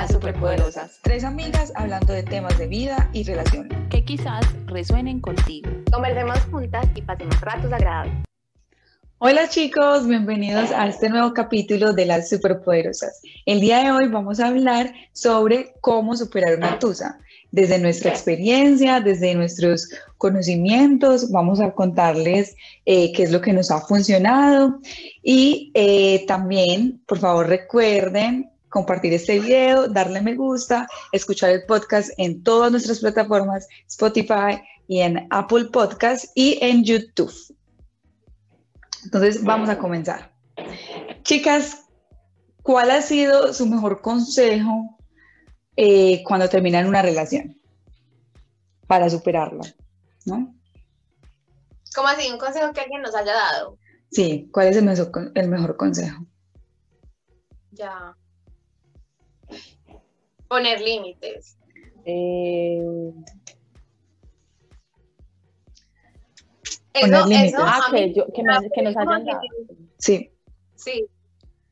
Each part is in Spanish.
Las Superpoderosas. Tres amigas hablando de temas de vida y relaciones. Que quizás resuenen contigo. Conversemos juntas y pasemos ratos agradables. Hola chicos, bienvenidos a este nuevo capítulo de Las Superpoderosas. El día de hoy vamos a hablar sobre cómo superar una tusa. Desde nuestra experiencia, desde nuestros conocimientos, vamos a contarles eh, qué es lo que nos ha funcionado y eh, también, por favor, recuerden compartir este video, darle me gusta, escuchar el podcast en todas nuestras plataformas, Spotify y en Apple Podcast y en YouTube. Entonces, vamos a comenzar. Chicas, ¿cuál ha sido su mejor consejo eh, cuando terminan una relación para superarla? ¿no? ¿Cómo así? ¿Un consejo que alguien nos haya dado? Sí, ¿cuál es el mejor, el mejor consejo? Ya poner límites. Eh, Eso, límites. eso, ah, a mí que, yo- que, me- que nos hayan dado. Sí, Sí.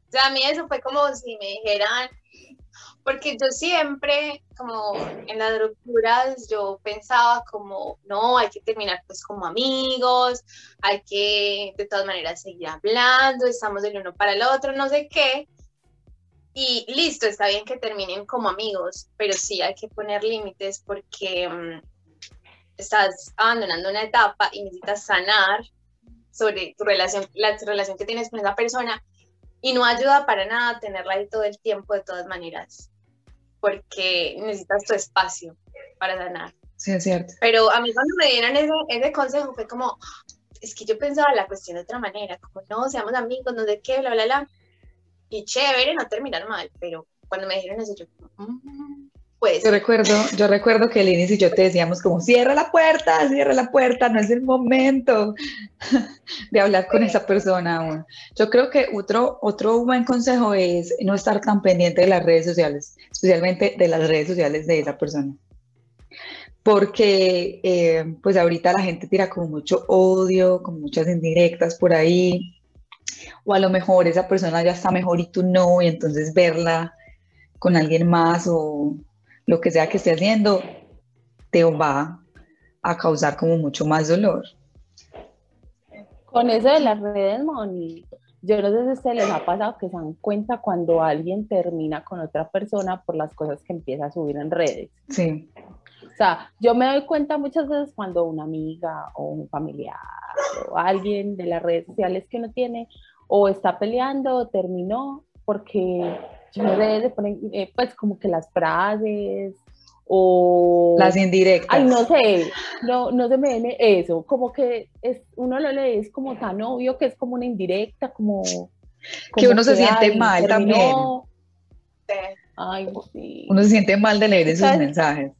O sea, a mí eso fue como si me dijeran, porque yo siempre, como en las rupturas, yo pensaba como, no, hay que terminar pues como amigos, hay que de todas maneras seguir hablando, estamos del uno para el otro, no sé qué. Y listo, está bien que terminen como amigos, pero sí hay que poner límites porque mm, estás abandonando una etapa y necesitas sanar sobre tu relación, la relación que tienes con esa persona y no ayuda para nada tenerla ahí todo el tiempo de todas maneras, porque necesitas tu espacio para sanar. sí, es cierto. Pero a mí cuando me dieron ese, ese consejo fue como, es que yo pensaba la cuestión de otra manera, como no, seamos amigos, no sé qué, bla, bla, bla. Y chévere, no terminar mal, pero cuando me dijeron eso, yo "Mm, pues, Yo recuerdo, yo recuerdo que Linis y yo te decíamos como, cierra la puerta, cierra la puerta, no es el momento de hablar con esa persona aún. Yo creo que otro, otro buen consejo es no estar tan pendiente de las redes sociales, especialmente de las redes sociales de esa persona. Porque eh, pues ahorita la gente tira como mucho odio, con muchas indirectas por ahí, o a lo mejor esa persona ya está mejor y tú no, y entonces verla con alguien más o lo que sea que esté haciendo, te va a causar como mucho más dolor. Con eso de las redes, Moni, yo no sé si a ustedes les ha pasado que se dan cuenta cuando alguien termina con otra persona por las cosas que empieza a subir en redes. Sí, O sea, yo me doy cuenta muchas veces cuando una amiga o un familiar o alguien de las redes sociales que uno tiene o está peleando o terminó porque yo le ponen eh, pues como que las frases o las indirectas. Ay, no sé, no, no se me viene eso, como que es, uno lo lee, es como tan obvio que es como una indirecta, como... Que uno se siente ay, mal terminó. eh, Ay, sí. Uno se siente mal de leer esos ¿Sabes? mensajes.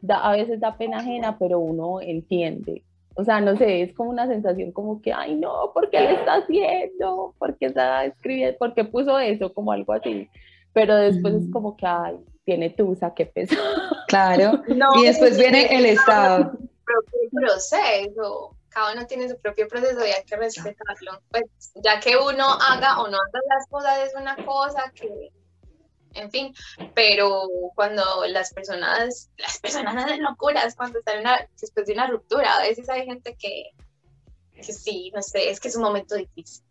Da- a veces da pena ajena, pero uno entiende. O sea, no sé, es como una sensación como que, ay, no, ¿por qué lo está haciendo? ¿Por qué está escribiendo? ¿Por qué puso eso? Como algo así. Pero después es como que, ay, tiene tusa, qué pesado. Claro. no, Y después viene el estado. propio proceso. Cada uno tiene su propio proceso y hay que respetarlo. Pues ya que uno haga o no haga las cosas es una cosa que, en fin, pero cuando las personas, las personas hacen locuras cuando están una- después de una ruptura, a veces hay gente que, que sí, no sé, es que es un momento difícil.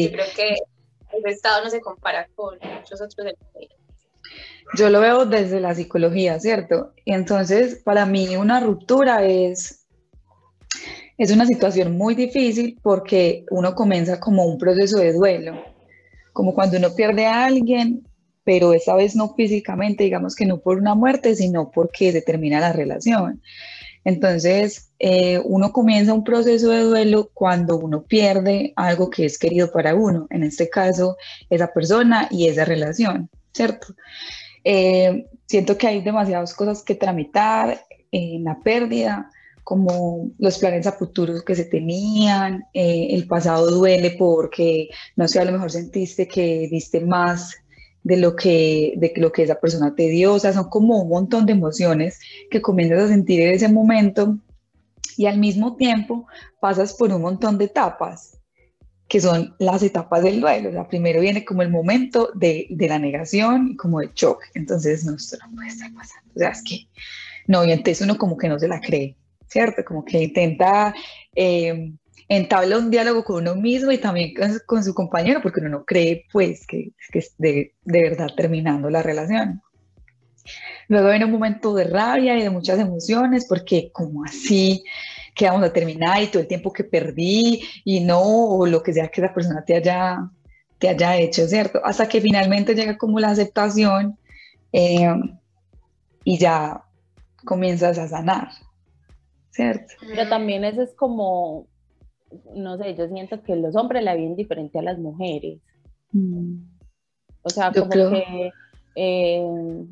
Yo Sí, creo que el estado no se compara con muchos otros de la vida. yo lo veo desde la psicología, ¿cierto? Entonces, para mí una ruptura es, es una situación muy difícil porque uno comienza como un proceso de duelo, como cuando uno pierde a alguien, pero esta vez no físicamente, digamos que no por una muerte, sino porque se termina la relación. Entonces, eh, uno comienza un proceso de duelo cuando uno pierde algo que es querido para uno, en este caso, esa persona y esa relación, ¿cierto? Eh, siento que hay demasiadas cosas que tramitar en la pérdida, como los planes a futuro que se tenían, eh, el pasado duele porque, no sé, a lo mejor sentiste que diste más de lo que, de lo que esa persona te dio, o sea, son como un montón de emociones que comienzas a sentir en ese momento y al mismo tiempo pasas por un montón de etapas que son las etapas del duelo. O sea, primero viene como el momento de, de la negación y como de shock. Entonces, no, esto no puede estar pasando. O sea, es que, no, y entonces uno como que no se la cree, ¿cierto? Como que intenta eh, entabla un diálogo con uno mismo y también con, su compañero, porque uno no cree, pues, que, que es de, de verdad terminando la relación. Luego viene un momento de rabia y de muchas emociones, porque como así que vamos a terminar y todo el tiempo que perdí y no, o lo que sea que esa persona te haya, te haya hecho, ¿cierto? Hasta que finalmente llega como la aceptación eh, y ya comienzas a sanar, ¿cierto? Pero también eso es como no sé, yo siento que los hombres la ven diferente a las mujeres. Mm. O sea, como que eh,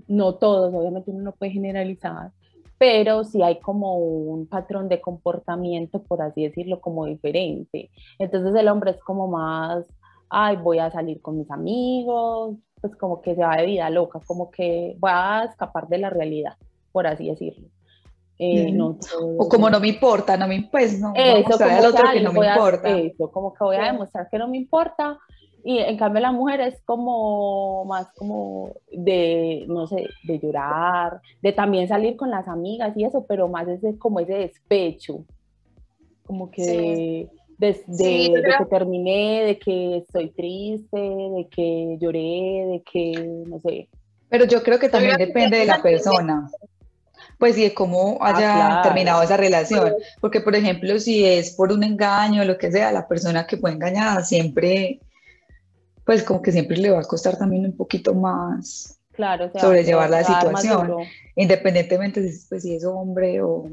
no todos, obviamente uno no puede generalizar, pero sí hay como un patrón de comportamiento, por así decirlo, como diferente. Entonces el hombre es como más, ay, voy a salir con mis amigos, pues como que se va de vida loca, como que va a escapar de la realidad, por así decirlo. Eh, o como no me importa, no me pues no eso, como al otro que, no me importa. Eso, como que voy a demostrar que no me importa. Y en cambio la mujer es como más como de, no sé, de llorar, de también salir con las amigas y eso, pero más ese, como ese despecho. Como que de, de, que terminé, de que estoy triste, de que lloré, de que, no sé. Pero yo creo que también depende de la persona pues y de cómo ah, haya terminado esa relación. Porque, por ejemplo, si es por un engaño o lo que sea, la persona que fue engañada siempre, pues como que siempre le va a costar también un poquito más claro, sobrellevar la situación, independientemente si, pues, si es hombre o,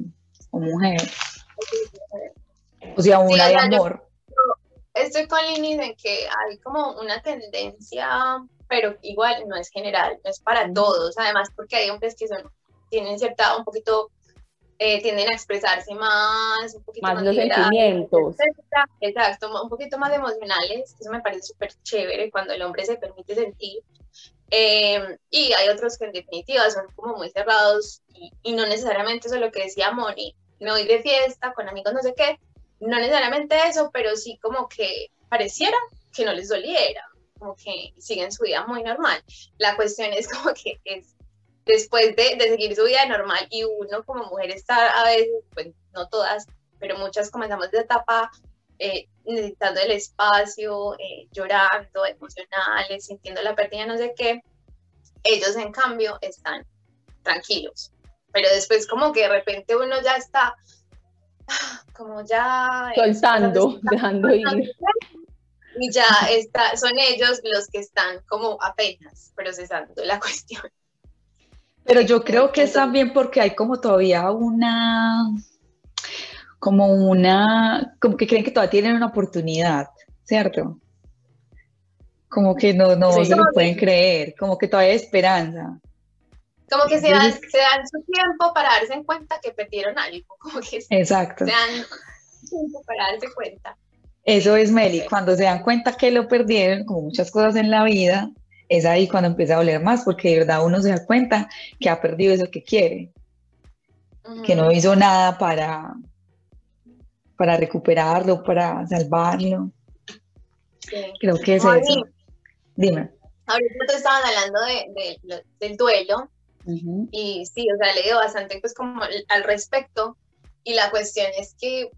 mujer. O sea, una de amor. estoy con Lini en que hay como una tendencia, pero igual no es general, no es para todos, además porque hay hombres que son tienen cierta, un poquito, eh, tienden a expresarse más, un poquito más, los sentimientos. Exacto, un poquito más emocionales, eso me parece súper chévere cuando el hombre se permite sentir. Eh, y hay otros que en definitiva son como muy cerrados y, y no necesariamente eso es lo que decía Moni, me voy de fiesta con amigos no sé qué, no necesariamente eso, pero sí como que pareciera que no les doliera, como que siguen su vida muy normal. La cuestión es como que es después de, de, seguir su vida normal y uno como mujer está a veces, pues no todas, pero muchas comenzamos de etapa eh, necesitando el espacio, eh, llorando, emocionales, sintiendo la pérdida, no sé qué, ellos en cambio están tranquilos, pero después como que de repente uno ya está como ya soltando, dejando ir. Y ya está, son ellos los que están como apenas procesando la cuestión. Pero yo creo que es también porque hay como todavía una, como una, como que creen que todavía tienen una oportunidad, ¿cierto? Como que no, no se lo pueden creer, como que todavía hay esperanza. Como que se dan, se dan su tiempo para darse en cuenta que perdieron algo, como que Exacto. se dan tiempo para darse cuenta. Eso es Meli, cuando se dan cuenta que lo perdieron, como muchas cosas en la vida, es ahí cuando empieza a doler más, porque de verdad uno se da cuenta que ha perdido eso que quiere, que no hizo nada para, para recuperarlo, para salvarlo. Creo que es eso. Dime. Ahorita tú estabas hablando de, del duelo y sí, o sea, he leído bastante pues como al respecto y la cuestión es que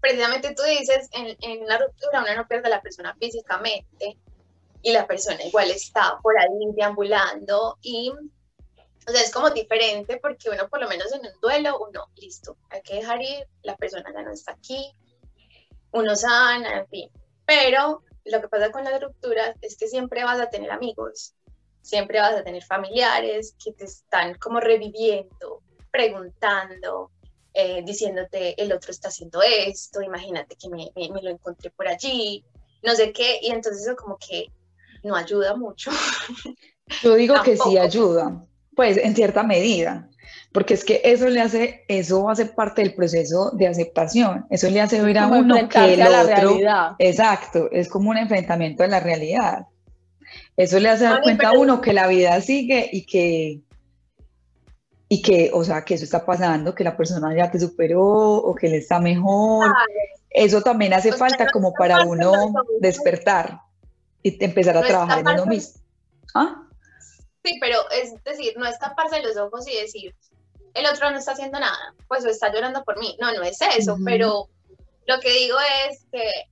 precisamente tú dices, en, en una ruptura uno no pierde a la persona físicamente, y la persona igual está por ahí deambulando y o sea, es como diferente porque uno por lo menos en un duelo, uno, listo, hay que dejar ir, la persona ya no está aquí, uno sana, en fin. Pero lo que pasa con las rupturas es que siempre vas a tener amigos, siempre vas a tener familiares que te están como reviviendo, preguntando, eh, diciéndote el otro está haciendo esto, imagínate que me, me, me, lo encontré por allí, no sé qué, y entonces eso como que no ayuda mucho. Yo digo que sí ayuda, pues en cierta medida, porque es que eso le hace, eso hace parte del proceso de aceptación, eso le hace ver a uno que el otro, realidad. exacto, es como un enfrentamiento a la realidad. Eso le hace dar cuenta a uno que la vida sigue y que y que, o sea, que eso está pasando, que la persona ya te superó o que le está mejor. eso también hace falta como para uno despertar y empezar a trabajar en uno mismo. ¿Ah? Sí, pero es decir, no es taparse los ojos y decir, el otro no está haciendo nada, pues o está llorando por mí. No, no es eso, pero lo que digo es que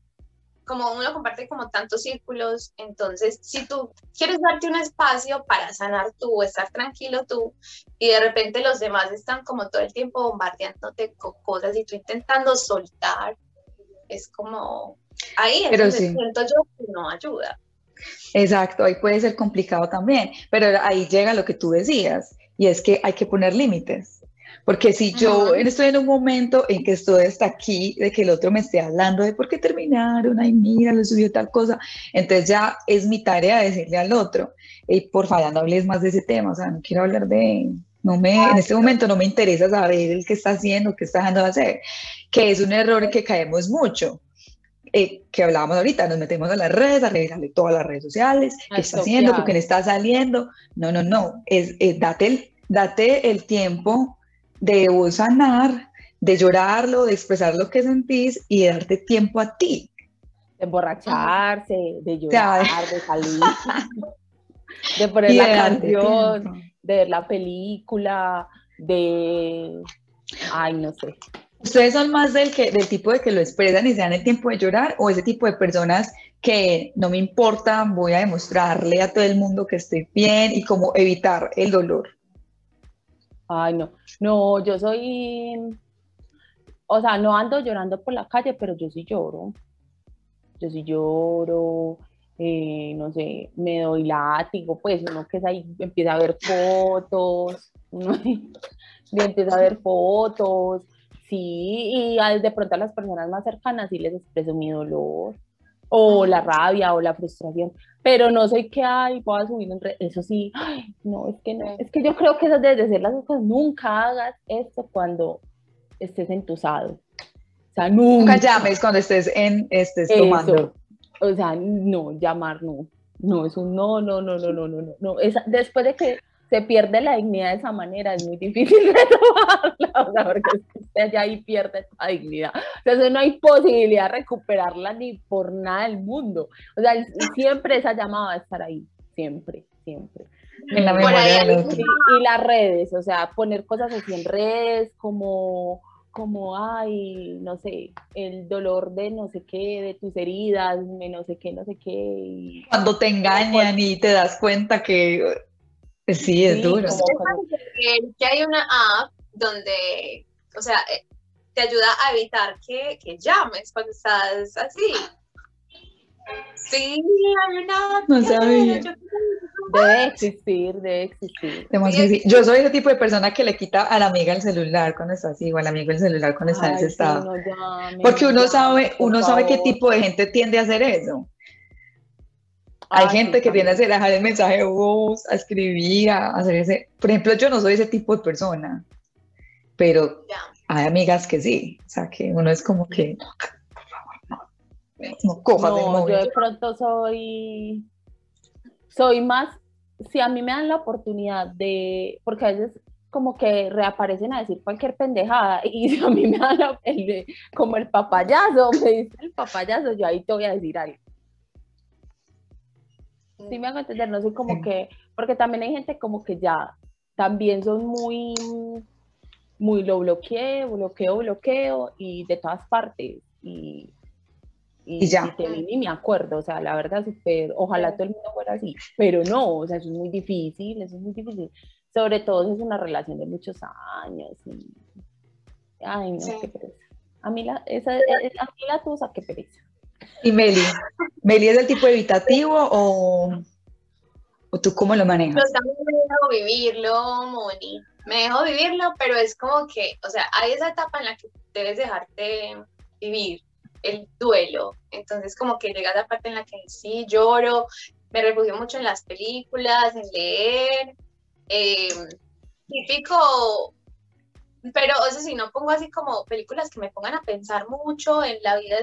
como uno comparte como tantos círculos, entonces si tú quieres darte un espacio para sanar tú, estar tranquilo tú, y de repente los demás están como todo el tiempo bombardeándote con cosas y tú intentando soltar, es como ahí es siento yo que no ayuda. Exacto, ahí puede ser complicado también, pero ahí llega lo que tú decías, y es que hay que poner límites. Porque si yo estoy en un momento en que estoy hasta aquí, de que el otro me esté hablando de por qué terminaron, ay, mira, le subió tal cosa, entonces ya es mi tarea decirle al otro, hey, por favor, no hables más de ese tema, o sea, no quiero hablar de, no me, en este momento no me interesa saber el que está haciendo, qué está dejando de hacer, que es un error en que caemos mucho. Eh, que hablábamos ahorita, nos metemos a las redes, a revisarle todas las redes sociales, qué está haciendo, con quién está saliendo. No, no, no, es, date, el, date el tiempo de sanar, de llorarlo, de expresar lo que sentís y de darte tiempo a ti. De emborracharse, de llorar, de salir, de poner la canción, de ver la película, de... Ay, no sé. ¿Ustedes son más del, que, del tipo de que lo expresan y se dan el tiempo de llorar o ese tipo de personas que no me importa, voy a demostrarle a todo el mundo que estoy bien y cómo evitar el dolor? Ay, no, no, yo soy, o sea, no ando llorando por la calle, pero yo sí lloro. Yo sí lloro, eh, no sé, me doy látigo, pues uno que es ahí, empieza a ver fotos, empieza a ver fotos, sí, y de pronto a las personas más cercanas sí les expreso mi dolor, o la rabia, o la frustración, pero no sé qué hay, voy a subir en eso sí, no, es que no, es que yo creo que eso debe ser las cosas, nunca hagas esto cuando estés entusado. O sea, nunca, llames cuando estés en, estés tomando. O sea, no, llamar no, no, es un no, no, no, no, no, no, no, no. después de que se pierde la dignidad de esa manera, es muy difícil retomarla, o sea, porque usted ya ahí pierde la dignidad. Entonces no hay posibilidad de recuperarla ni por nada del mundo. O sea, siempre esa llamada va a estar ahí, siempre, siempre. En la memoria Y, las redes, o sea, poner cosas así en redes como como, ay, no sé, el dolor de no sé qué, de tus heridas, de no sé qué, no sé qué. Cuando te engañan y te das cuenta que Sí, es duro. Que hay una app donde, o sea, eh, te ayuda a evitar que, que llames cuando estás así. Sí, hay una app. No sabía. Debe existir, debe existir. Yo soy ese tipo de persona que le quita a la amiga el celular cuando está así, o al amigo el celular cuando está en ese estado. Porque uno sabe, uno sabe qué tipo de gente tiende a hacer eso. Hay gente que tiene a dejar el mensaje de voz, a escribir, a hacer ese. Por ejemplo, yo no soy ese tipo de persona, pero hay amigas que sí. O sea, que uno es como que, por favor, no, no cojas no, Yo de pronto soy, soy más, si a mí me dan la oportunidad de, porque a veces como que reaparecen a decir cualquier pendejada y si a mí me dan el, como el papayazo, me dice el papayazo, yo ahí te voy a decir algo sí me hago entender, no soy como que, porque también hay gente como que ya también son muy, muy lo bloqueo, bloqueo, bloqueo y de todas partes y, y, ya. Y ni me acuerdo, o sea, la verdad, super, ojalá todo el mundo fuera así, pero no, o sea, eso es muy difícil, eso es muy difícil, sobre todo si es una relación de muchos años y, ay, no, qué pereza. A mí la, esa, a mí la tusa, qué pereza. ¿Y Meli? ¿Meli es del tipo evitativo o, o tú cómo lo manejas? Yo también me dejo vivirlo, Moni. Me dejo vivirlo, pero es como que, o sea, hay esa etapa en la que debes dejarte vivir el duelo. Entonces, como que llega la parte en la que sí lloro, me refugio mucho en las películas, en leer. Eh, típico, pero eso sí, no pongo así como películas que me pongan a pensar mucho en la vida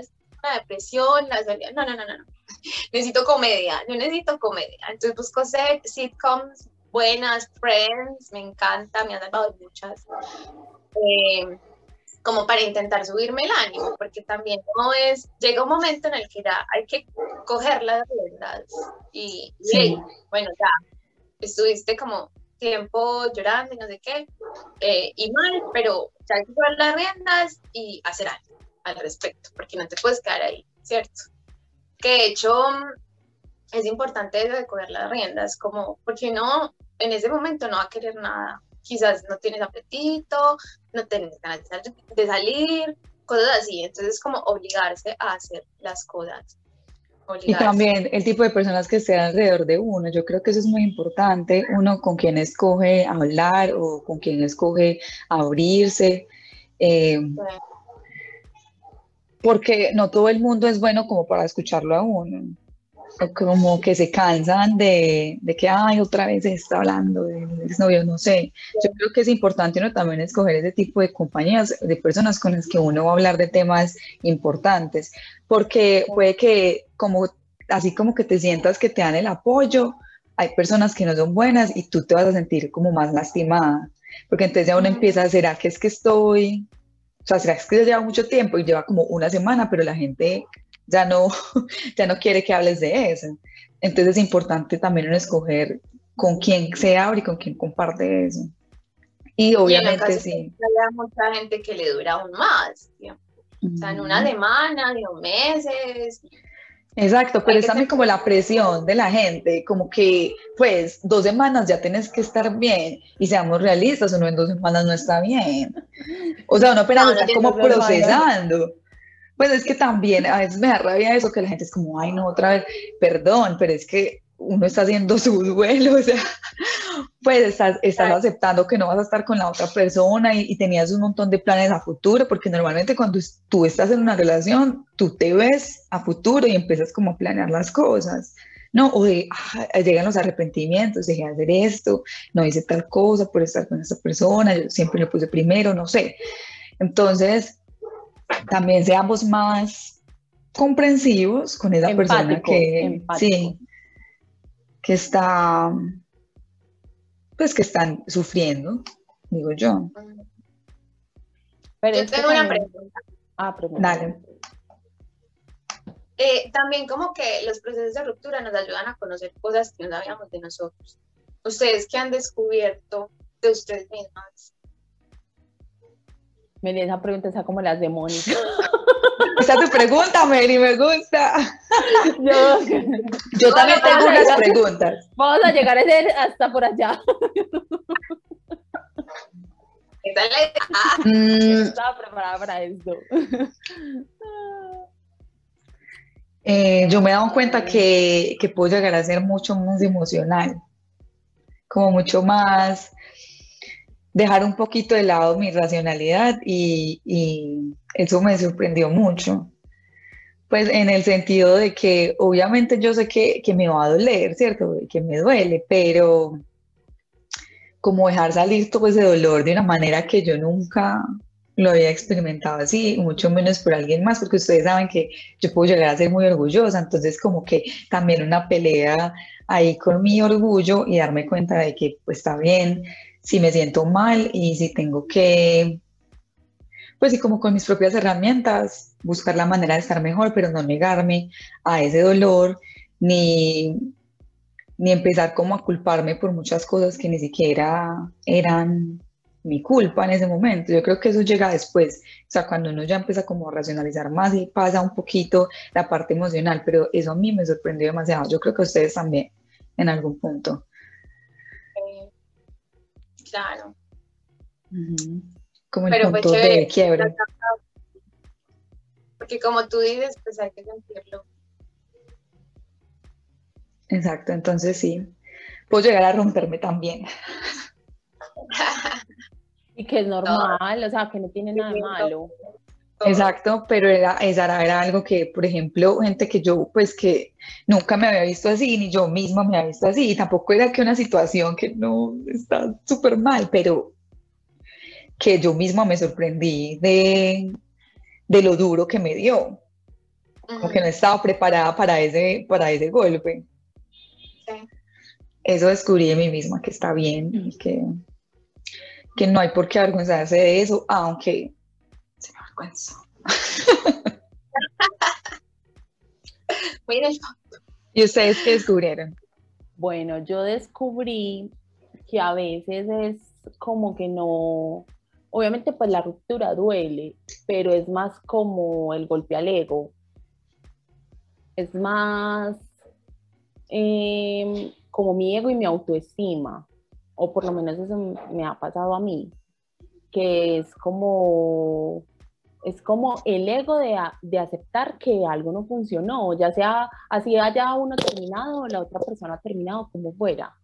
depresión, la no, no, no, no, necesito comedia, yo necesito comedia, entonces busco sitcoms buenas, Friends, me encanta, me han dado muchas. Eh, como para intentar subirme el ánimo, porque también no es, llega un momento en el que ya hay que coger las riendas y, bueno, ya, estuviste como tiempo llorando y no sé qué, eh, y mal, pero ya hay que coger las riendas y hacer algo al respecto, porque no te puedes quedar ahí, ¿cierto? Que de hecho es importante eso de coger las riendas, como, porque no, en ese momento no va a querer nada, quizás no tienes apetito, no tienes ganas de salir, cosas así. Entonces, como obligarse a hacer las cosas. Y también el tipo de personas que estén alrededor de uno, yo creo que eso es muy importante, uno con quien escoge hablar o con quien escoge abrirse, eh, porque no todo el mundo es bueno como para escucharlo a uno como que se cansan de, de, que, ay, otra vez está hablando del exnovio, no sé. Yo creo que es importante uno también escoger ese tipo de compañías, de personas con las que uno va a hablar de temas importantes, porque puede que, como, así como que te sientas que te dan el apoyo, hay personas que no son buenas y tú te vas a sentir como más lastimada, porque entonces ya uno empieza, ¿será que es que estoy? O sea, ¿será que lleva mucho tiempo y lleva como una semana, pero la gente ya no, ya no quiere que hables de eso. Entonces es importante también escoger con quién se abre y con quién comparte eso. Y obviamente sí. Hay mucha gente que le dura aún más, o sea, en una semana, en meses. Exacto, pero es también como la presión de la gente, como que pues dos semanas ya tienes que estar bien y seamos realistas, uno en dos semanas no está bien. O sea, uno apenas está como procesando. Pues es que también a veces me da rabia eso, que la gente es como, ay, no, otra vez, perdón, pero es que uno está haciendo su duelo, o sea, pues estás, estás aceptando que no vas a estar con la otra persona y, tenías un montón de planes a futuro, porque normalmente cuando tú estás en una relación, tú te ves a futuro y empiezas como a planear las cosas. No, o de, ah, llegan los arrepentimientos, dejé de hacer esto, no hice tal cosa por estar con esta persona, yo siempre le puse primero, no sé. Entonces, también seamos más comprensivos con esa persona que sí que está pues que están sufriendo digo yo. Pero yo tengo una pregunta. Ah pregunta Dale. Eh, también como que los procesos de ruptura nos ayudan a conocer cosas que no sabíamos de nosotros. Ustedes que han descubierto de ustedes mismas Mary, esa pregunta está como las demonios. Esa es tu pregunta, Mary, me gusta. Yo, también tengo unas preguntas. Vamos a llegar a ser hasta por allá. Mm. Estaba preparada para esto. Eh, yo me he dado cuenta que, que puedo llegar a ser mucho más emocional, como mucho más dejar un poquito de lado mi racionalidad y, eso me sorprendió mucho. Pues en el sentido de que obviamente yo sé que, me va a doler, ¿cierto? Que me duele, pero como dejar salir todo ese dolor de una manera que yo nunca lo había experimentado así, mucho menos por alguien más, porque ustedes saben que yo puedo llegar a ser muy orgullosa, entonces como que también una pelea ahí con mi orgullo y darme cuenta de que pues está bien, si me siento mal y si tengo que, pues sí, como con mis propias herramientas, buscar la manera de estar mejor, pero no negarme a ese dolor, ni, ni empezar como a culparme por muchas cosas que ni siquiera eran mi culpa en ese momento. Yo creo que eso llega después, o sea, cuando uno ya empieza como a racionalizar más y pasa un poquito la parte emocional, pero eso a mí me sorprendió demasiado. Yo creo que ustedes también en algún punto. Claro. Como el Pero punto de quiebra. Porque como tú dices, pues hay que sentirlo. Exacto, entonces sí, puedo llegar a romperme también. y que es normal, o sea, que no tiene nada malo. Exacto, pero era, esa era algo que, por ejemplo, gente que yo, pues que nunca me había visto así, ni yo misma me había visto así, y tampoco era que una situación que no está súper mal, pero que yo misma me sorprendí de, de lo duro que me dio, como que no estaba preparada para ese, para ese golpe. Eso descubrí de mí misma, que está bien, que, que no hay por qué avergonzarse de eso, aunque Se me avergüenza. ¿Y ustedes qué descubrieron? Bueno, yo descubrí que a veces es como que no, obviamente pues la ruptura duele, pero es más como el golpe al ego. Es más em, como mi ego y mi autoestima, o por lo menos eso me ha pasado a mí, que es como es como el ego de, de, aceptar que algo no funcionó, ya sea así haya uno terminado o la otra persona terminado, como fuera.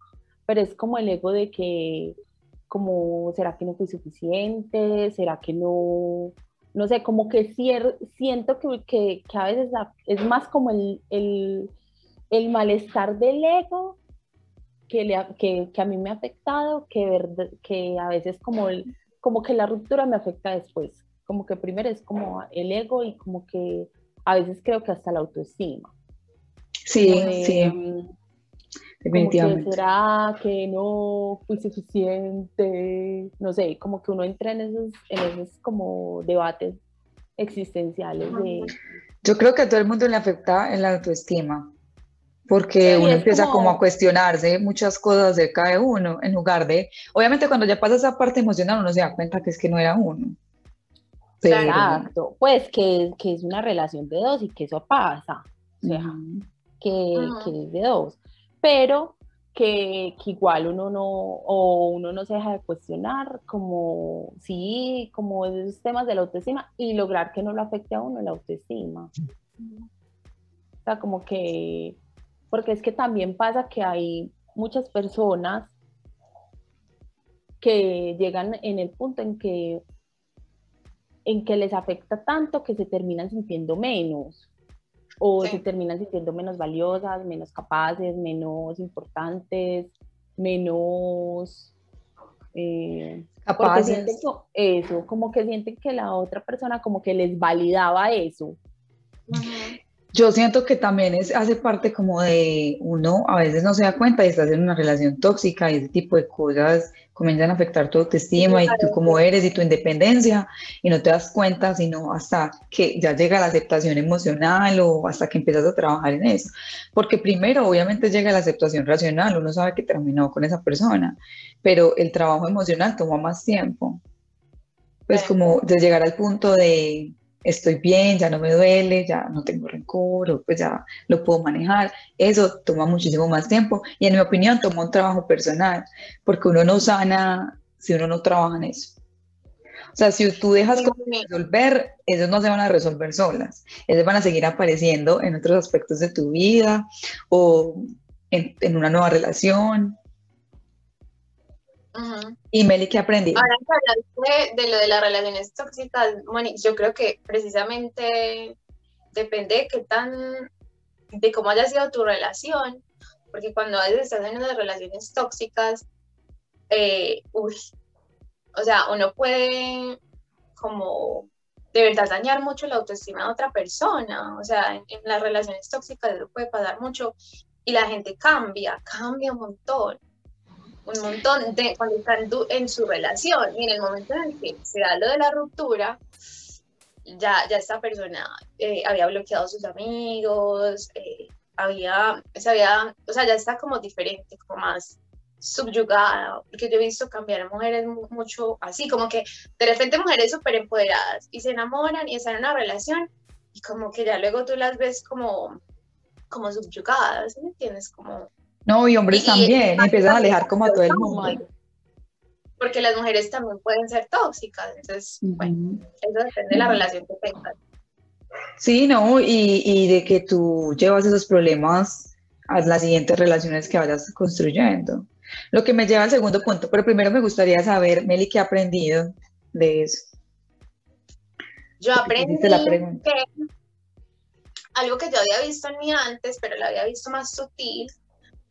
Pero es como el ego de que, como, ¿será que no fui suficiente? ¿Será que no? No sé, como que siento que, que, que, a veces es más como el, el, el malestar del ego que, le, que, que, a mí me ha afectado, que, que a veces como, el, como que la ruptura me afecta después como que primero es como el ego y como que a veces creo que hasta la autoestima. Sí, sí. Definitivamente. Que será que no fui suficiente, no sé, como que uno entra en esos, en esos como debates existenciales de... Yo creo que a todo el mundo le afecta en la autoestima, porque uno empieza como... como... a cuestionarse muchas cosas acerca de uno, en lugar de, obviamente cuando ya pasa esa parte emocional uno se da cuenta que es que no era uno. Exacto, pues que, que, es una relación de dos y que eso pasa, o sea, que, que, es de dos, pero que, que, igual uno no, o uno no se deja de cuestionar como, sí, como esos temas de la autoestima y lograr que no lo afecte a uno la autoestima. O sea, como que, porque es que también pasa que hay muchas personas que llegan en el punto en que en que les afecta tanto que se terminan sintiendo menos o se terminan sintiendo menos valiosas, menos capaces, menos importantes, menos eh, capaces. eso, como que sienten que la otra persona como que les validaba eso. Yo siento que también es, hace parte como de uno a veces no se da cuenta y estás en una relación tóxica y ese tipo de cosas comienzan a afectar tu autoestima y tú como eres y tu independencia y no te das cuenta sino hasta que ya llega la aceptación emocional o hasta que empiezas a trabajar en eso. Porque primero obviamente llega la aceptación racional, uno sabe que terminó con esa persona, pero el trabajo emocional toma más tiempo. Pues como de llegar al punto de estoy bien, ya no me duele, ya no tengo rencor, o pues ya lo puedo manejar. Eso toma muchísimo más tiempo y en mi opinión toma un trabajo personal, porque uno no sana si uno no trabaja en eso. O sea, si tú dejas de resolver, esos no se van a resolver solas. Esos van a seguir apareciendo en otros aspectos de tu vida o en, en una nueva relación y Meli, ¿qué aprendí? Ahora que de, lo de las relaciones tóxicas, Moni, yo creo que precisamente depende de qué tan, de cómo haya sido tu relación, porque cuando a veces estás en unas relaciones tóxicas, eh, uy, o sea, uno puede como de verdad dañar mucho la autoestima de otra persona, o sea, en, en las relaciones tóxicas eso puede pasar mucho y la gente cambia, cambia un montón un montón de, cuando están en su relación y en el momento en el que se da lo de la ruptura, ya, ya esta persona eh, había bloqueado sus amigos, eh, había, se había, o sea, ya está como diferente, como más subyugada, porque yo he visto cambiar a mujeres mucho así, como que de repente mujeres súper empoderadas y se enamoran y están en una relación y como que ya luego tú las ves como, como subyugadas, ¿me entiendes? Como no, y hombres también, empiezan a alejar como a todo el mundo. Porque las mujeres también pueden ser tóxicas, entonces, bueno, eso depende de la relación que tengas. Sí, no, y, y de que tú llevas esos problemas a las siguientes relaciones que vayas construyendo. Lo que me lleva al segundo punto, pero primero me gustaría saber, Meli, ¿qué ha aprendido de eso? Yo aprendí que algo que yo había visto en mí antes, pero lo había visto más sutil,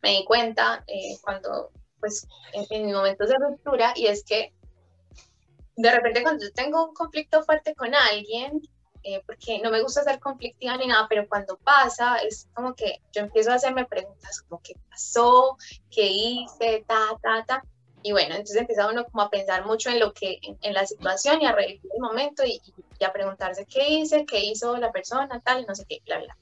me di cuenta eh, cuando, pues, en, mis momentos de ruptura, y es que de repente cuando yo tengo un conflicto fuerte con alguien, eh, porque no me gusta ser conflictiva ni nada, pero cuando pasa es como que yo empiezo a hacerme preguntas como qué pasó, qué hice, ta, ta, ta. y bueno, entonces empieza uno como a pensar mucho en lo que, en, la situación y a revivir el momento y, y, a preguntarse qué hice, qué hizo la persona, tal, no sé qué, bla, bla.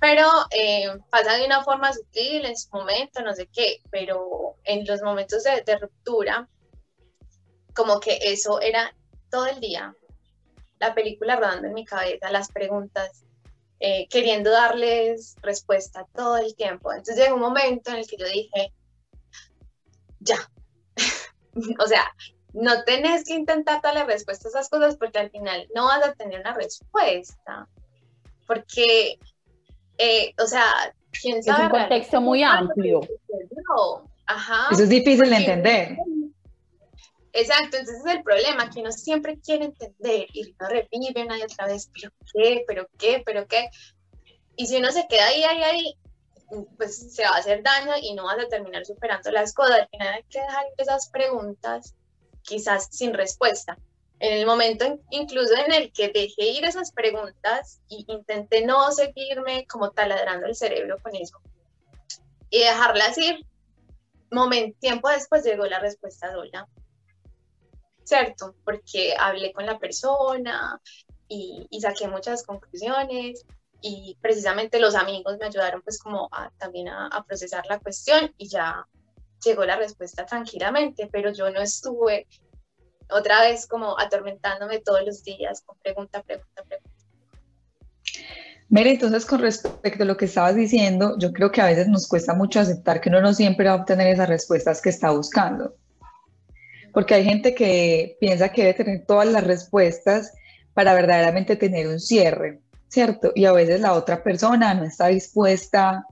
Pero eh, pasa de una forma sutil en su momento, no sé qué, pero en los momentos de, ruptura, como que eso era todo el día, la película rodando en mi cabeza, las preguntas, eh, queriendo darles respuesta todo el tiempo. Entonces llegó un momento en el que yo dije, ya, o sea, no tenés que intentar darle respuesta a esas cosas porque al final no vas a tener una respuesta. Porque, eh, o sea, quién sabe. Es un contexto muy amplio. Ajá. Eso es difícil de entender. Exacto, entonces es el problema, que uno siempre quiere entender y no revive una y otra vez, pero qué, pero qué, pero qué. Y si uno se queda ahí, ahí, ahí, pues se va a hacer daño y no vas a terminar superando las cosas. Al final hay que dejar esas preguntas quizás sin respuesta. En el momento incluso en el que dejé ir esas preguntas y intenté no seguirme como taladrando el cerebro con eso y dejarlas ir, momento, tiempo después llegó la respuesta sola. ¿Cierto? Porque hablé con la persona y, y saqué muchas conclusiones y precisamente los amigos me ayudaron pues como también a, procesar la cuestión y ya llegó la respuesta tranquilamente, pero yo no estuve otra vez como atormentándome todos los días con pregunta, pregunta, pregunta. Mira, entonces con respecto a lo que estabas diciendo, yo creo que a veces nos cuesta mucho aceptar que uno no siempre va a obtener esas respuestas que está buscando. Porque hay gente que piensa que debe tener todas las respuestas para verdaderamente tener un cierre. ¿cierto? Y a veces la otra persona no está dispuesta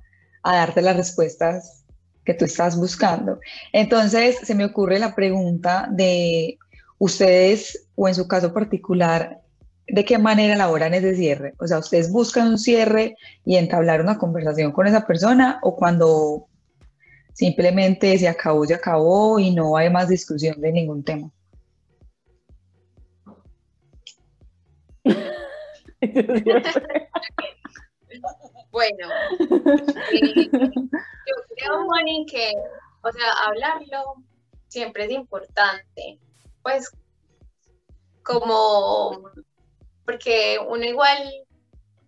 a darte las respuestas que tú estás buscando. Entonces, se me ocurre la pregunta de ustedes, o en su caso particular, ¿de qué manera elaboran ese cierre? O sea, ¿ustedes buscan un cierre y entablar una conversación con esa persona o cuando simplemente se acabó, se acabó y no hay más discusión de ningún tema? bueno, eh, yo creo, Moni, que, o sea, hablarlo siempre es importante, pues como, porque uno igual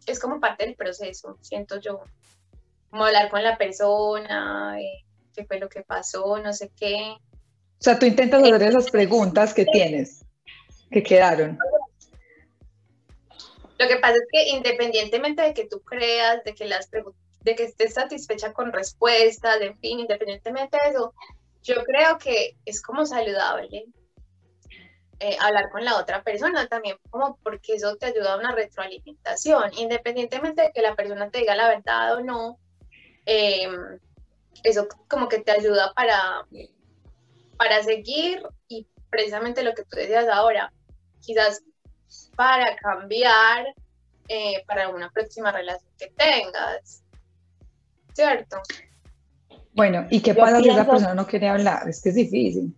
es como parte del proceso, siento yo, como hablar con la persona, eh, qué fue lo que pasó, no sé qué. O sea, tú intentas hacer esas preguntas que tienes, que quedaron. Lo que pasa es que independientemente de que tú creas, de que, las de que estés satisfecha con respuestas, en fin, independientemente de eso, yo creo que es como saludable eh, hablar con la otra persona también, como porque eso te ayuda a una retroalimentación, independientemente de que la persona te diga la verdad o no, em, eso como que te ayuda para, para seguir y precisamente lo que tú decías ahora, quizás para cambiar eh, para una próxima relación que tengas. ¿Cierto? Bueno, ¿y qué pasa si esa persona no quiere hablar? Es que es difícil.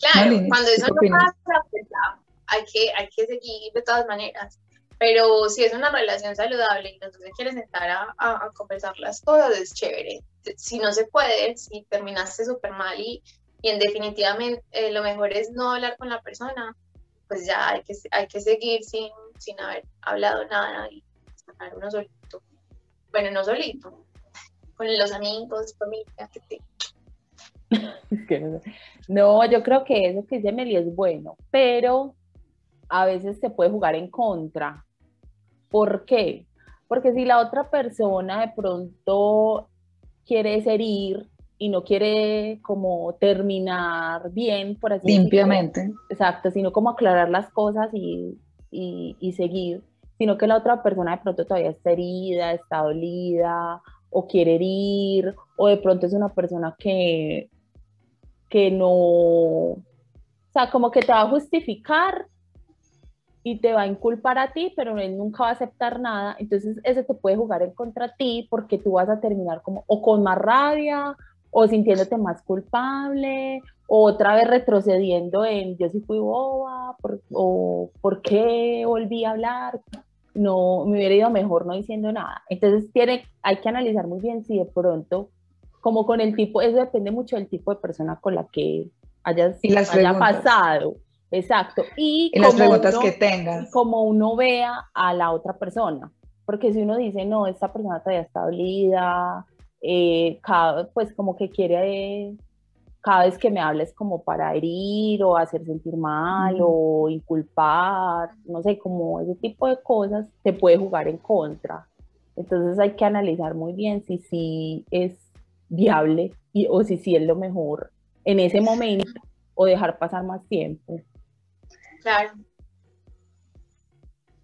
Claro, cuando eso no pasa, pues hay que, hay que seguir de todas maneras. Pero si es una relación saludable y entonces quieres sentar a, a, conversar las cosas, es chévere. Si no se puede, si terminaste súper mal y, y en definitivamente eh, lo mejor es no hablar con la persona, pues ya hay que, hay que seguir sin, sin haber hablado nada y sacar uno solito. Bueno, no solito, con los amigos, familia, que No, yo creo que eso que dice Meli es bueno, pero a veces se puede jugar en contra. ¿Por qué? Porque si la otra persona de pronto quiere herir y no quiere como terminar bien, por así Limpiamente. exacto, sino como aclarar las cosas y, y, seguir, sino que la otra persona de pronto todavía está herida, está dolida, o quiere herir, o de pronto es una persona que, que no, o sea, como que te va a justificar y te va a inculpar a ti, pero él nunca va a aceptar nada. Entonces, eso te puede jugar en contra ti porque tú vas a terminar como o con más rabia o sintiéndote más culpable, o otra vez retrocediendo en yo sí fui boba, o por qué volví a hablar, no, me hubiera ido mejor no diciendo nada. Entonces tiene, hay que analizar muy bien si de pronto como con el tipo, eso depende mucho del tipo de persona con la que hayas haya pasado. Exacto. Y, las preguntas que tengas. Como uno vea a la otra persona. Porque si uno dice, no, esta persona todavía está dolida, eh, pues como que quiere, cada vez que me hables como para herir o hacer sentir mal o inculpar, no sé, como ese tipo de cosas, te puede jugar en contra. Entonces hay que analizar muy bien si sí es viable y, o si sí es lo mejor en ese momento o dejar pasar más tiempo. Claro.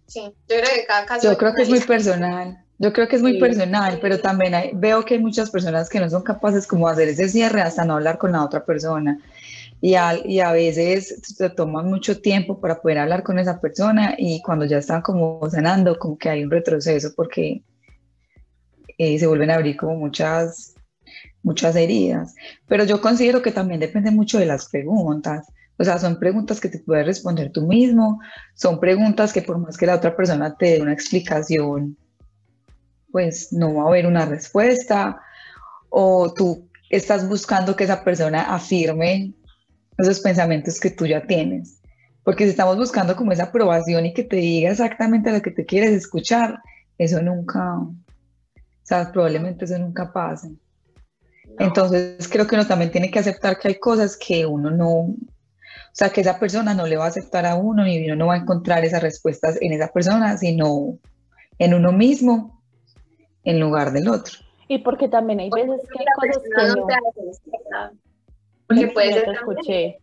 Sí, yo creo que cada caso... Yo creo que es muy personal. Yo creo que es muy personal, pero también veo que hay muchas personas que no son capaces como de hacer ese cierre hasta no hablar con la otra persona. Y a, y a veces se toman mucho tiempo para poder hablar con esa persona y cuando ya están como sanando, como que hay un retroceso porque eh, se vuelven a abrir como muchas, muchas heridas. Pero yo considero que también depende mucho de las preguntas. O sea, son preguntas que te puedes responder tú mismo, son preguntas que por más que la otra persona te dé una explicación, pues no va a haber una respuesta, o tú estás buscando que esa persona afirme esos pensamientos que tú ya tienes. Porque si estamos buscando como esa aprobación y que te diga exactamente lo que te quieres escuchar, eso nunca, o sea, probablemente eso nunca pase. Entonces creo que uno también tiene que aceptar que hay cosas que uno no, o sea, que esa persona no le va a aceptar a uno y uno no va a encontrar esas respuestas en esa persona, sino en uno mismo en lugar del otro. Y porque también hay veces que hay cosas que no... Te porque puede no te escuché,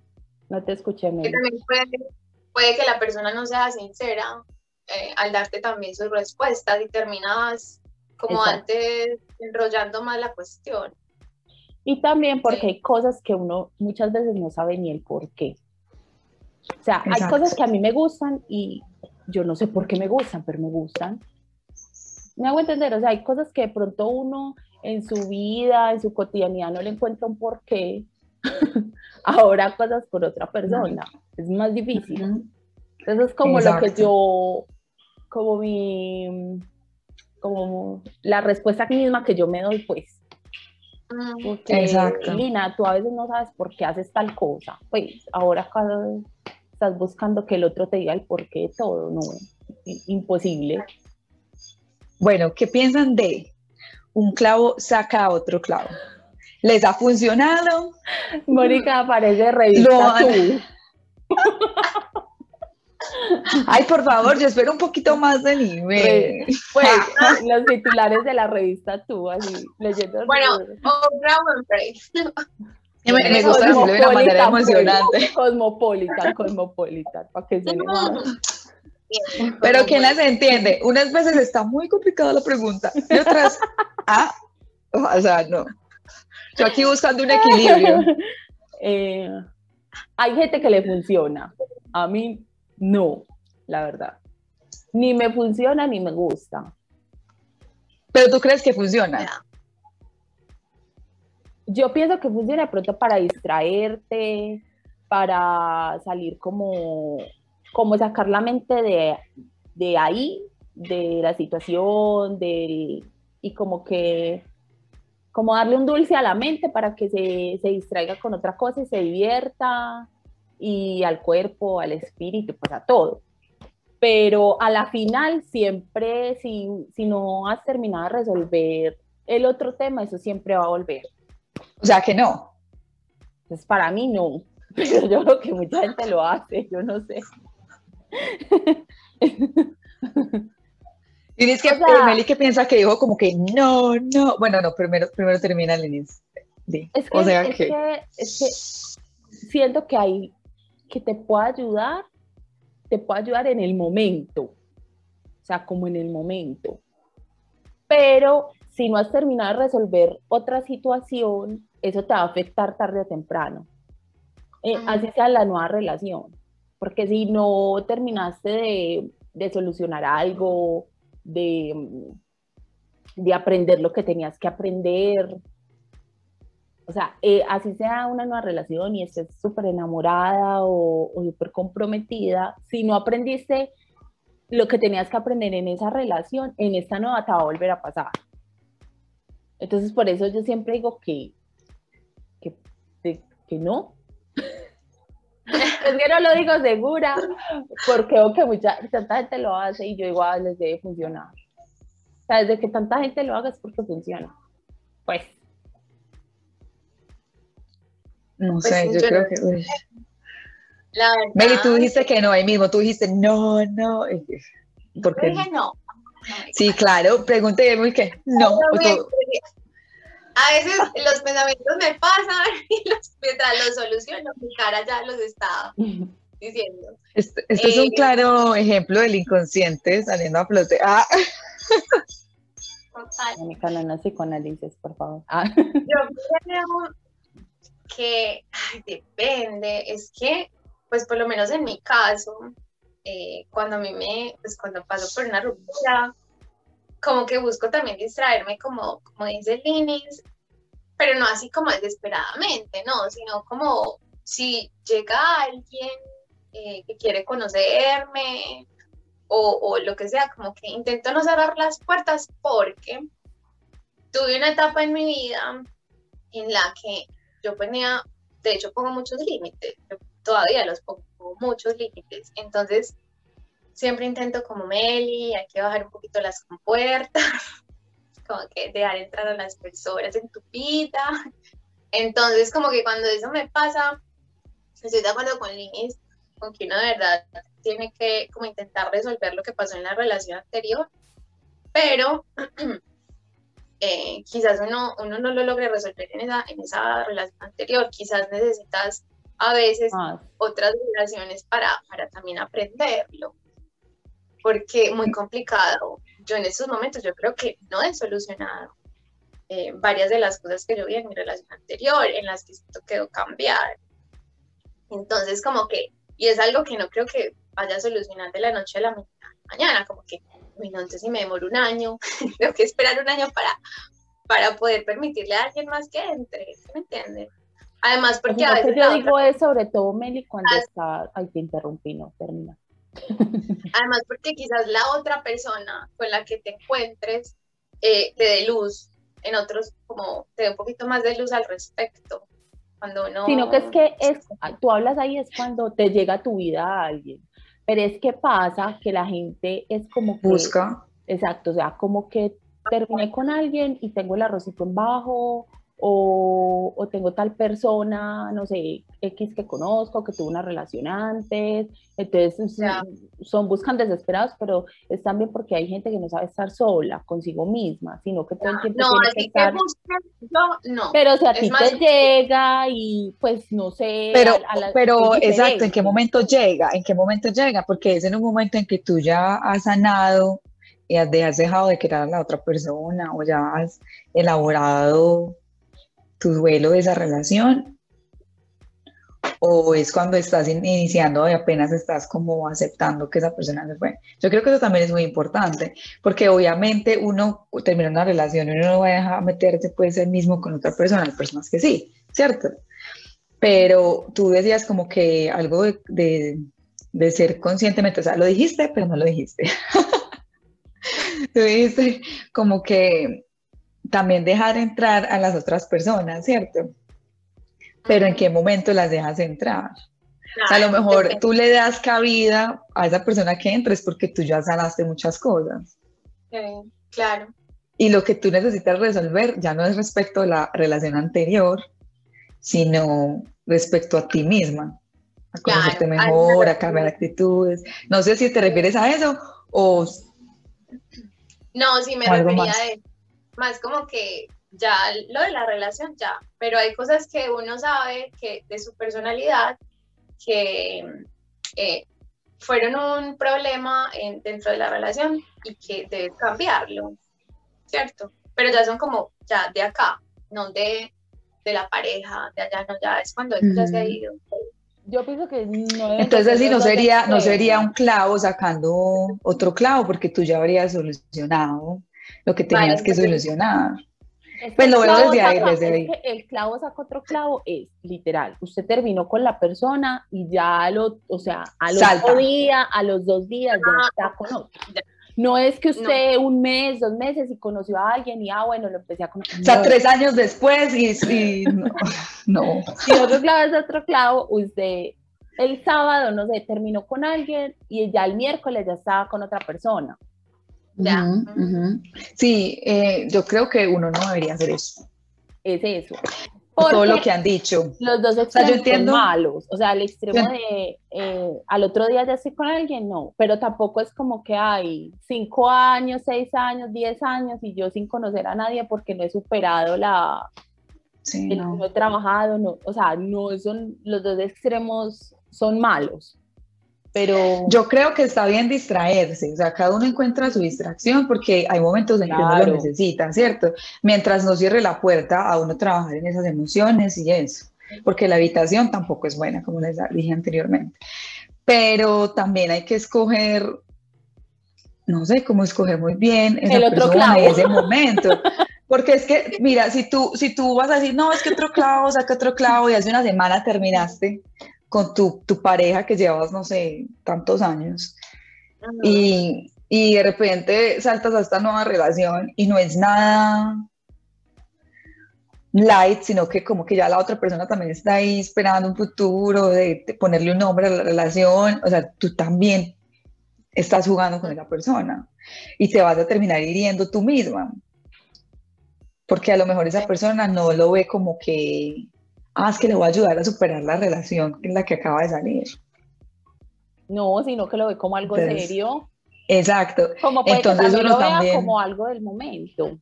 no te escuché. Que también puede, que la persona no sea sincera eh, al darte también sus respuestas y terminas como antes enrollando más la cuestión. Y también porque hay cosas que uno muchas veces no sabe ni el por qué. O sea, hay cosas que a mí me gustan y yo no sé por qué me gustan, pero me gustan. Me hago entender, o sea, hay cosas que de pronto uno en su vida, en su cotidianidad no le encuentra un porqué. Ahora cosas por otra persona. Es más difícil. Eso es como lo que yo, como mi, como la respuesta misma que yo me doy, pues. Porque, Lina, tú a veces no sabes por qué haces tal cosa. Pues ahora estás buscando que el otro te diga el porqué de todo, no, imposible. Bueno, ¿qué piensan de un clavo saca a otro clavo? ¿Les ha funcionado? Mónica parece revista Ay, por favor, yo espero un poquito más de nivel. Pues, los titulares de la revista tú, así, leyendo. Bueno, Oprah Winfrey. Me, me gusta decirlo de una manera pues, emocionante. Cosmopolitan, cosmopolitan, para que se Pero ¿quién las entiende? Unas veces está muy complicada la pregunta y otras, ah, o sea, no. Yo aquí buscando un equilibrio. Eh, hay gente que le funciona. A mí no, la verdad. Ni me funciona ni me gusta. Pero tú crees que funciona. Yo pienso que funciona pronto para distraerte, para salir como como sacar la mente de, de ahí, de la situación, del, y como que, como darle un dulce a la mente para que se, se distraiga con otra cosa y se divierta, y al cuerpo, al espíritu, pues a todo. Pero a la final siempre, si, si no has terminado de resolver el otro tema, eso siempre va a volver. O sea que no. Pues para mí no, pero yo creo que mucha gente lo hace, yo no sé. Tienes que, o Meli que piensa que dijo como que no, no. Bueno, no, primero, primero termina Linis. Es, que, o sea es que... es que siento que hay que te pueda ayudar, te puede ayudar en el momento. O sea, como en el momento. Pero si no has terminado de resolver otra situación, eso te va a afectar tarde o temprano. Eh, así sea la nueva relación porque si no terminaste de, solucionar algo, de, de, aprender lo que tenías que aprender, o sea, eh, así sea una nueva relación y estés súper enamorada o, o súper comprometida, si no aprendiste lo que tenías que aprender en esa relación, en esta nueva te va a volver a pasar. Entonces, por eso yo siempre digo que, que, que no. es que no lo digo segura, porque veo que mucha, tanta gente lo hace y yo igual les debe funcionar. O sea, desde que tanta gente lo haga es porque funciona. Pues. No pues sé, yo creo que. Uy. Meli, tú dijiste que no, ahí mismo, tú dijiste no, no. ¿Por qué? Dije no. Sí, claro, pregunté muy que no. A veces los pensamientos me pasan y los, mientras los soluciono, mi cara ya los está diciendo. Este, este es un eh, claro ejemplo del inconsciente saliendo a flote. Ah. Mónica, no psicoanálisis, por favor. Ah. Yo creo que depende, es que, pues por lo menos en mi caso, eh, cuando a mí me, pues cuando paso por una ruptura, como que busco también distraerme, como, como dice Linis, pero no así como desesperadamente, no, sino como si llega alguien eh, que quiere conocerme o, o, lo que sea, como que intento no cerrar las puertas porque tuve una etapa en mi vida en la que yo ponía, de hecho pongo muchos límites, todavía los pongo muchos límites. Entonces, siempre intento como Meli, hay que bajar un poquito las compuertas, como que dejar entrar a las personas en tu vida. Entonces, como que cuando eso me pasa, estoy de acuerdo con Linis, con que uno de verdad tiene que como intentar resolver lo que pasó en la relación anterior, pero eh, quizás uno, uno no lo logre resolver en esa, en esa relación anterior, quizás necesitas a veces ah. otras relaciones para, para también aprenderlo, porque muy complicado. Yo en estos momentos yo creo que no he solucionado eh, varias de las cosas que yo vi en mi relación anterior, en las que esto quedó cambiar. Entonces como que, y es algo que no creo que vaya a solucionar de la noche a la mañana, como que, no, entonces si me demoro un año, tengo que esperar un año para, para poder permitirle a alguien más que entre, ¿me entiendes? Además, porque a veces... Yo digo es sobre todo, Meli, cuando está... Ay, te interrumpí, no, termina. Además, porque quizás la otra persona con la que te encuentres eh, te dé luz, en otros como te dé un poquito más de luz al respecto. Cuando no... Sino que es que es, tú hablas ahí es cuando te llega a tu vida a alguien. Pero es que pasa que la gente es como que... Busca. Exacto, o sea, como que terminé con alguien y tengo el arrocito en bajo o, tengo tal persona, no sé, X que conozco, que tuvo una relación antes, entonces son, buscan desesperados, pero es también porque hay gente que no sabe estar sola consigo misma, sino que todo el tiempo no, tiene que estar... no. Pero si a ti te llega y pues no sé... Pero, pero exacto, ¿en qué momento llega? ¿En qué momento llega? Porque es en un momento en que tú ya has sanado y has dejado de querer a la otra persona o ya has elaborado tu duelo de esa relación o es cuando estás iniciando y apenas estás como aceptando que esa persona se fue. Yo creo que eso también es muy importante, porque obviamente uno termina una relación y uno no va a dejar meterse pues el mismo con otra persona, hay personas que sí, ¿cierto? Pero tú decías como que algo de, de, ser conscientemente, o sea, lo dijiste, pero no lo dijiste. tú dijiste como que también dejar entrar a las otras personas, ¿cierto? Pero en qué momento las dejas entrar. a lo mejor tú le das cabida a esa persona que entres porque tú ya sanaste muchas cosas. claro. Y lo que tú necesitas resolver ya no es respecto a la relación anterior, sino respecto a ti misma, a conocerte mejor, a cambiar actitudes. No sé si te refieres a eso o... No, sí me refería a eso más como que ya lo de la relación ya, pero hay cosas que uno sabe que de su personalidad que eh, fueron un problema en, dentro de la relación y que debe cambiarlo, ¿cierto? Pero ya son como ya de acá, no de, de la pareja, de allá, no, ya es cuando ya se ha ido. Yo pienso que no Entonces así no sería, no sería un clavo sacando otro clavo porque tú ya habrías solucionado lo que tenías que solucionar. pues lo veo desde ahí, desde ahí. el clavo saca otro clavo es literal. Usted terminó con la persona y ya lo, o sea, al otro día, a los dos días ya ah, está con otro. No es que usted un mes, dos meses y conoció a alguien y ah, bueno, lo empecé a conocer. O sea, tres años después y, no. no. Si otro clavo es otro clavo, usted el sábado, no sé, terminó con alguien y ya el miércoles ya estaba con otra persona. Ya. Sí, eh, yo creo que uno no debería hacer eso. Es eso. todo lo que han dicho. Los dos extremos son malos. O sea, el extremo de eh, al otro día ya estoy con alguien, no. Pero tampoco es como que hay cinco años, seis años, diez años y yo sin conocer a nadie porque no he superado la. Sí, no. no he trabajado, no. O sea, no son los dos extremos son malos. Pero... Yo creo que está bien distraerse, o sea, cada uno encuentra su distracción porque hay momentos en que uno lo necesita, ¿cierto? Mientras no cierre la puerta a uno trabajar en esas emociones y eso, porque la habitación tampoco es buena, como les dije anteriormente. Pero también hay que escoger, no sé, cómo escoger muy bien esa El otro clavo. ese momento. Porque es que, mira, si tú, si tú vas a decir, no, es que otro clavo, saca otro clavo y hace una semana terminaste, con tu, tu pareja que llevas, no sé, tantos años. Y, y de repente saltas a esta nueva relación y no es nada light, sino que como que ya la otra persona también está ahí esperando un futuro, de, ponerle un nombre a la relación, o sea, tú también estás jugando con esa persona y te vas a terminar hiriendo tú misma, porque a lo mejor esa persona no lo ve como que ah, es que le voy a ayudar a superar la relación en la que acaba de salir. No, sino que lo ve como algo serio. Exacto. Como puede entonces que lo vea como algo del momento.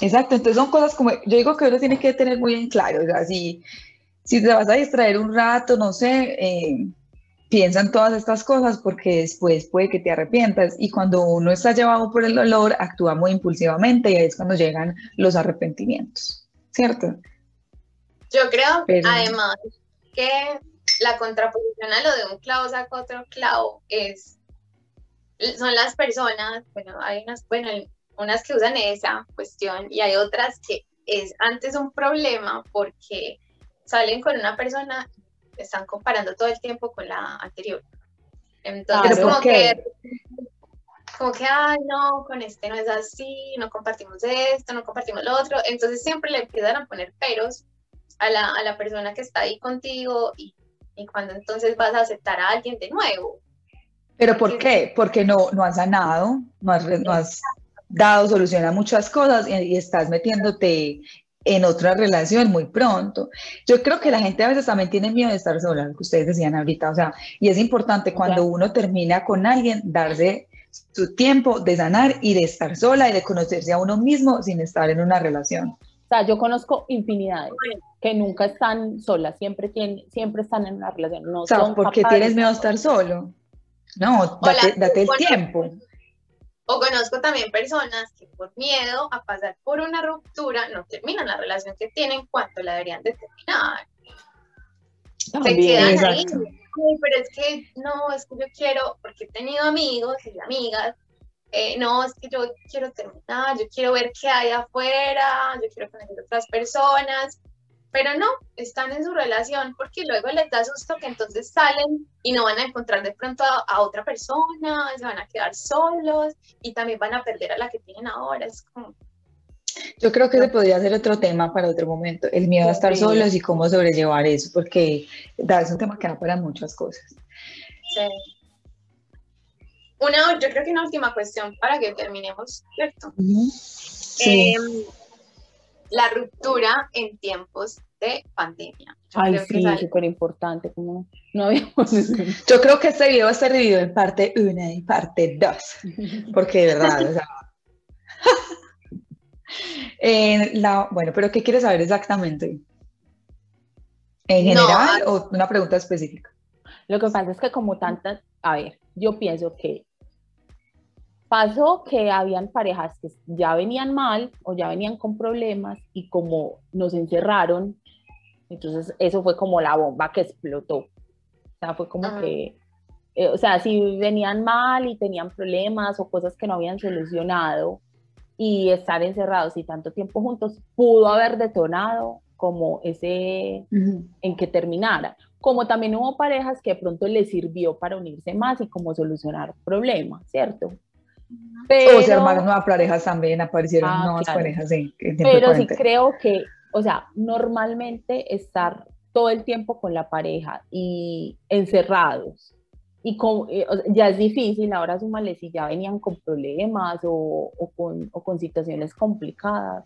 Exacto, entonces son cosas como, yo digo que uno tiene que tener muy en claro, o sea, si, si te vas a distraer un rato, no sé, eh, piensa en todas estas cosas porque después puede que te arrepientas y cuando uno está llevado por el dolor, actúa muy impulsivamente y ahí es cuando llegan los arrepentimientos, ¿cierto? Yo creo, además, que la contraposición a lo de un clavo saca otro clavo es, son las personas, bueno, hay unas, bueno, unas que usan esa cuestión y hay otras que es antes un problema porque salen con una persona, están comparando todo el tiempo con la anterior. Entonces, como que, como que, ay, no, con este no es así, no compartimos esto, no compartimos lo otro. Entonces siempre le empiezan a poner peros a la, a la persona que está ahí contigo y, y, cuando entonces vas a aceptar a alguien de nuevo. ¿Pero por qué? Porque no, no has sanado, no has, no has dado solución a muchas cosas y, estás metiéndote en otra relación muy pronto. Yo creo que la gente a veces también tiene miedo de estar sola, lo que ustedes decían ahorita, o sea, y es importante cuando uno termina con alguien darse su tiempo de sanar y de estar sola y de conocerse a uno mismo sin estar en una relación. O sea, yo conozco infinidades que nunca están solas, siempre, tienen, siempre están en una relación. No o sea, ¿por qué tienes miedo a estar solo? No, date, el tiempo. O conozco también personas que por miedo a pasar por una ruptura no terminan la relación que tienen cuando la deberían de terminar. Se quedan ahí. pero es que no, es que yo quiero, porque he tenido amigos y amigas eh, no, es que yo quiero terminar, yo quiero ver qué hay afuera, yo quiero conocer otras personas, pero no, están en su relación porque luego les da susto que entonces salen y no van a encontrar de pronto a, otra persona, se van a quedar solos y también van a perder a la que tienen ahora. Es como... Yo creo que se podría hacer otro tema para otro momento, el miedo a estar solos y cómo sobrellevar eso, porque es un tema que da para muchas cosas. Sí. Una, yo creo que una última cuestión para que terminemos, ¿cierto? Em, la ruptura en tiempos de pandemia. Ay, sí, súper importante. Como no Yo creo que este video va a estar dividido en parte 1 y parte 2, porque de verdad, o sea... la, bueno, pero ¿qué quieres saber exactamente? ¿En general o una pregunta específica? Lo que pasa es que como tantas, a ver, yo pienso que pasó que habían parejas que ya venían mal o ya venían con problemas y como nos encerraron, entonces eso fue como la bomba que explotó. O sea, fue como que, eh, o sea, si venían mal y tenían problemas o cosas que no habían solucionado y estar encerrados y tanto tiempo juntos, pudo haber detonado como ese en que terminara. Como también hubo parejas que de pronto les sirvió para unirse más y como solucionar problemas, ¿cierto? O se armaron nuevas parejas también, aparecieron ah, nuevas parejas. Sí, Pero sí creo que, o sea, normalmente estar todo el tiempo con la pareja y encerrados. Y con, eh, ya es difícil, ahora súmale si ya venían con problemas o, o, con, o con situaciones complicadas.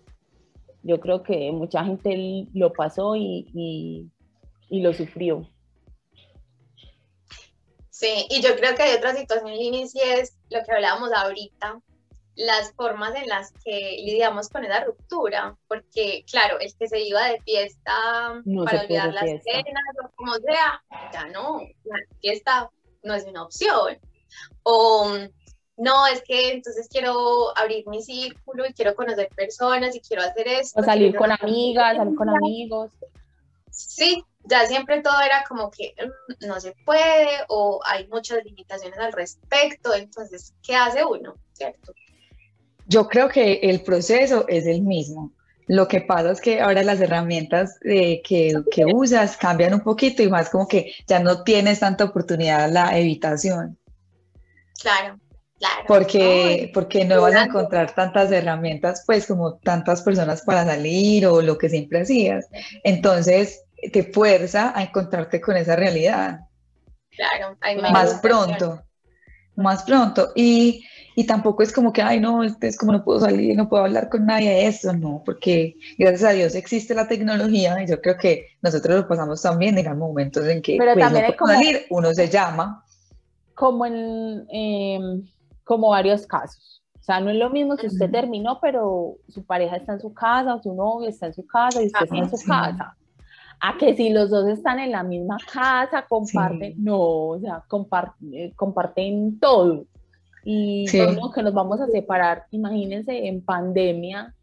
Yo creo que mucha gente lo pasó y, y, y lo sufrió. Sí, y yo creo que hay otra situación, Linis, y es lo que hablábamos ahorita, las formas en las que lidiamos con esa ruptura, porque claro, el que se iba de fiesta para olvidar las cenas o como sea, ya no, la fiesta no es una opción. O no, es que entonces quiero abrir mi círculo y quiero conocer personas y quiero hacer esto. O salir con amigas, salir con amigos. Sí, ya siempre todo era como que mm, no se puede o hay muchas limitaciones al respecto, entonces, ¿qué hace uno? ¿Cierto? Yo creo que el proceso es el mismo. Lo que pasa es que ahora las herramientas que, que, usas cambian un poquito y más como que ya no tienes tanta oportunidad la evitación. Claro, claro. Porque, porque no vas a encontrar tantas herramientas, pues como tantas personas para salir o lo que siempre hacías. Entonces, te fuerza a encontrarte con esa realidad. Claro, más pronto, más pronto. Y, y, tampoco es como que, ay, no, es como no puedo salir, no puedo hablar con nadie de eso, no, porque gracias a Dios existe la tecnología y yo creo que nosotros lo pasamos también en momentos en que Pero pues, también no como, salir, uno se llama. Como en em, como varios casos. O sea, no es lo mismo si usted terminó, pero su pareja está en su casa, o su novio está en su casa y usted está en su casa a que si los dos están en la misma casa, comparten, no, o sea, eh, comparten todo. Y no, que nos vamos a separar, imagínense en pandemia,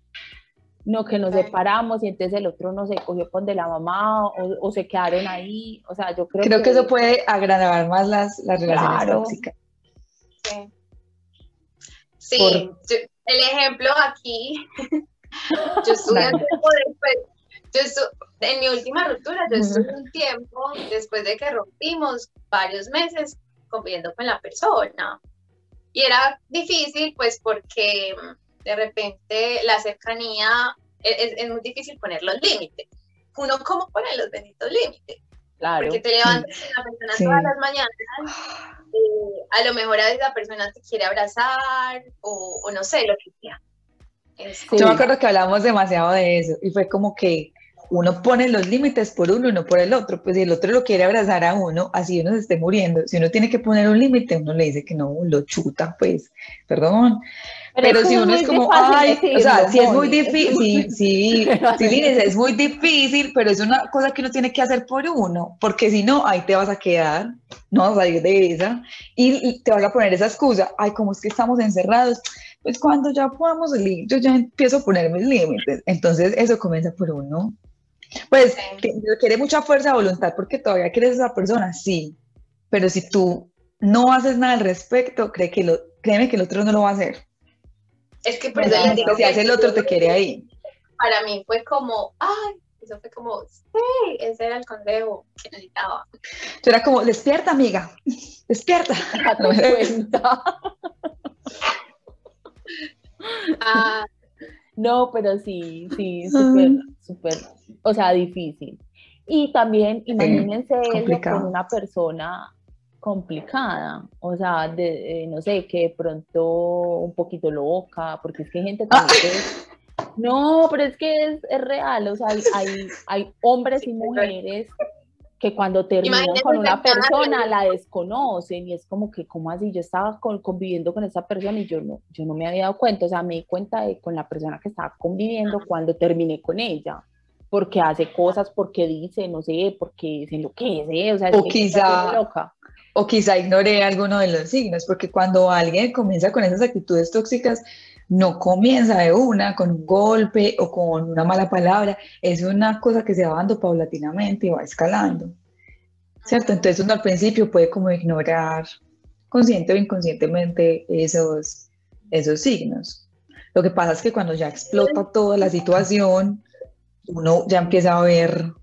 no que nos separamos y entonces el otro no se cogió con de la mamá o, se quedaron ahí, o sea, yo creo, creo que, eso puede agravar más las, las relaciones tóxicas. Sí, el ejemplo aquí, yo estuve después, yo en mi última ruptura, yo estuve un tiempo, después de que rompimos, varios meses conviviendo con la persona. Y era difícil, pues, porque mm, de repente la cercanía, e, es, muy difícil poner los límites. Uno, ¿cómo pone los benditos límites? Claro. Porque te levantas con la persona todas las mañanas, eh, a lo mejor a la persona te quiere abrazar, o, o no sé, lo que sea. Yo me acuerdo que hablamos demasiado de eso, y fue como que uno pone los límites por uno y no por el otro. Pues si el otro lo quiere abrazar a uno, así uno se esté muriendo. Si uno tiene que poner un límite, uno le dice que no, lo chuta, pues, perdón. Pero, si uno es como, ay, o sea, si es muy difícil, sí, sí, es muy difícil, pero es una cosa que uno tiene que hacer por uno, porque si no, ahí te vas a quedar, no vas a ir de esa, y, y te vas a poner esa excusa, ay, como es que estamos encerrados, pues cuando ya podamos salir, yo ya empiezo a poner mis límites, entonces eso comienza por uno. Pues quiere mucha fuerza de voluntad porque todavía quieres a esa persona, sí, pero si tú no haces nada al respecto, cree que lo, créeme que el otro no lo va a hacer. Es que por eso si hace el otro te quiere ahí. Para mí fue como, ay, eso fue como, sí, ese era el consejo que necesitaba. Yo era como, despierta, amiga, despierta. No me cuenta. ah, no, pero sí, sí, súper, súper o sea, difícil. Y también imagínense con una persona complicada, o sea, de, eh, no sé, que de pronto un poquito loca, porque es que hay gente ah. No, pero es que es, es real, o sea, hay, hay, hombres y mujeres que cuando terminan con una persona la desconocen y es como que, ¿cómo así? Yo estaba conviviendo con esa persona y yo no, yo no me había dado cuenta, o sea, me di cuenta de con la persona que estaba conviviendo cuando terminé con ella porque hace cosas, porque dice, no sé, porque se enloquece, o sea, o quizá, loca. O quizá ignore alguno de los signos, porque cuando alguien comienza con esas actitudes tóxicas, no comienza de una con un golpe o con una mala palabra, es una cosa que se va dando paulatinamente y va escalando. ¿Cierto? Entonces uno al principio puede como ignorar consciente o inconscientemente esos, esos signos. Lo que pasa es que cuando ya explota toda la situación, uno ya empieza a ver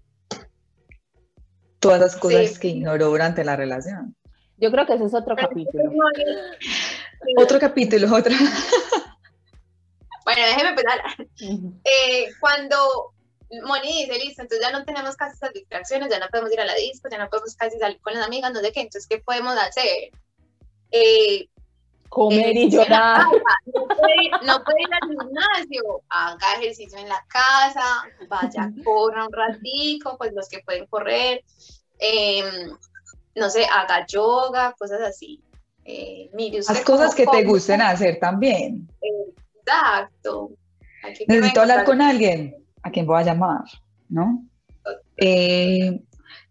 todas las cosas que ignoró durante la relación. Yo creo que ese es otro capítulo. otro capítulo, otra. Bueno, déjeme empezar. Eh, cuando Moni dice, listo, entonces ya no tenemos casi esas distracciones, ya no podemos ir a la disco, ya no podemos casi salir con las amigas, no sé qué, entonces, ¿qué podemos hacer? Eh, Comer y llorar. No puede, ir, al gimnasio, haga ejercicio en la casa, vaya, corra un ratico, pues los que pueden correr, em, no sé, haga yoga, cosas así. Eh, Haz cosas que te gusten hacer también. Exacto. Necesito hablar con alguien a quien voy a llamar, ¿no? Eh,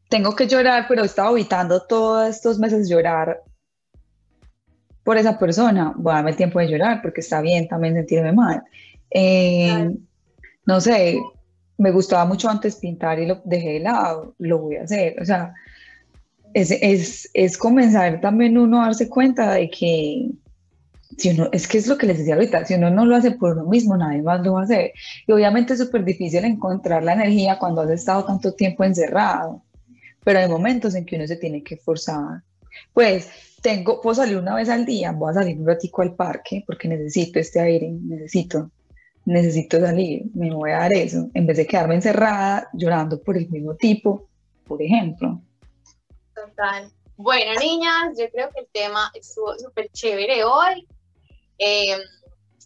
tengo que llorar, pero he estado evitando todos estos meses llorar por esa persona. Voy a darme tiempo de llorar porque está bien también sentirme mal. Eh, no sé, me gustaba mucho antes pintar y lo dejé de lado, lo voy a hacer. O sea, es, es, es comenzar también uno a darse cuenta de que si uno, es que es lo que les decía ahorita, si uno no lo hace por uno mismo, nadie más lo va a hacer. Y obviamente es súper difícil encontrar la energía cuando has estado tanto tiempo encerrado, pero hay momentos en que uno se tiene que forzar. Pues tengo, puedo salir una vez al día, voy a salir un ratico al parque porque necesito este aire, necesito, necesito salir, me voy a dar eso, en vez de quedarme encerrada llorando por el mismo tipo, por ejemplo. Total. Bueno, niñas, yo creo que el tema estuvo súper chévere hoy. Eh,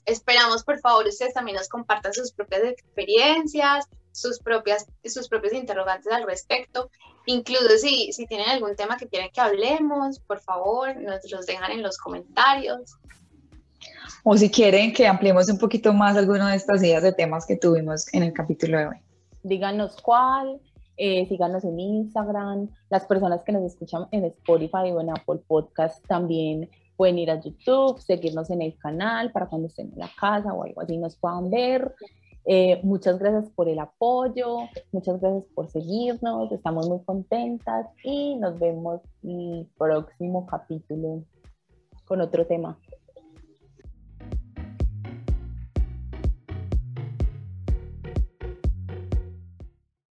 esperamos, por favor, ustedes también nos compartan sus propias experiencias, sus, propias, sus propios interrogantes al respecto. Incluso si, si tienen algún tema que quieren que hablemos, por favor, nos los dejan en los comentarios. O si quieren que ampliemos un poquito más alguno de estas ideas de temas que tuvimos en el capítulo de hoy. Díganos cuál, eh, síganos en Instagram. Las personas que nos escuchan en Spotify o en Apple Podcast también pueden ir a YouTube, seguirnos en el canal para cuando estén en la casa o algo así nos puedan ver. Eh, muchas gracias por el apoyo, muchas gracias por seguirnos, estamos muy contentas y nos vemos el próximo capítulo con otro tema.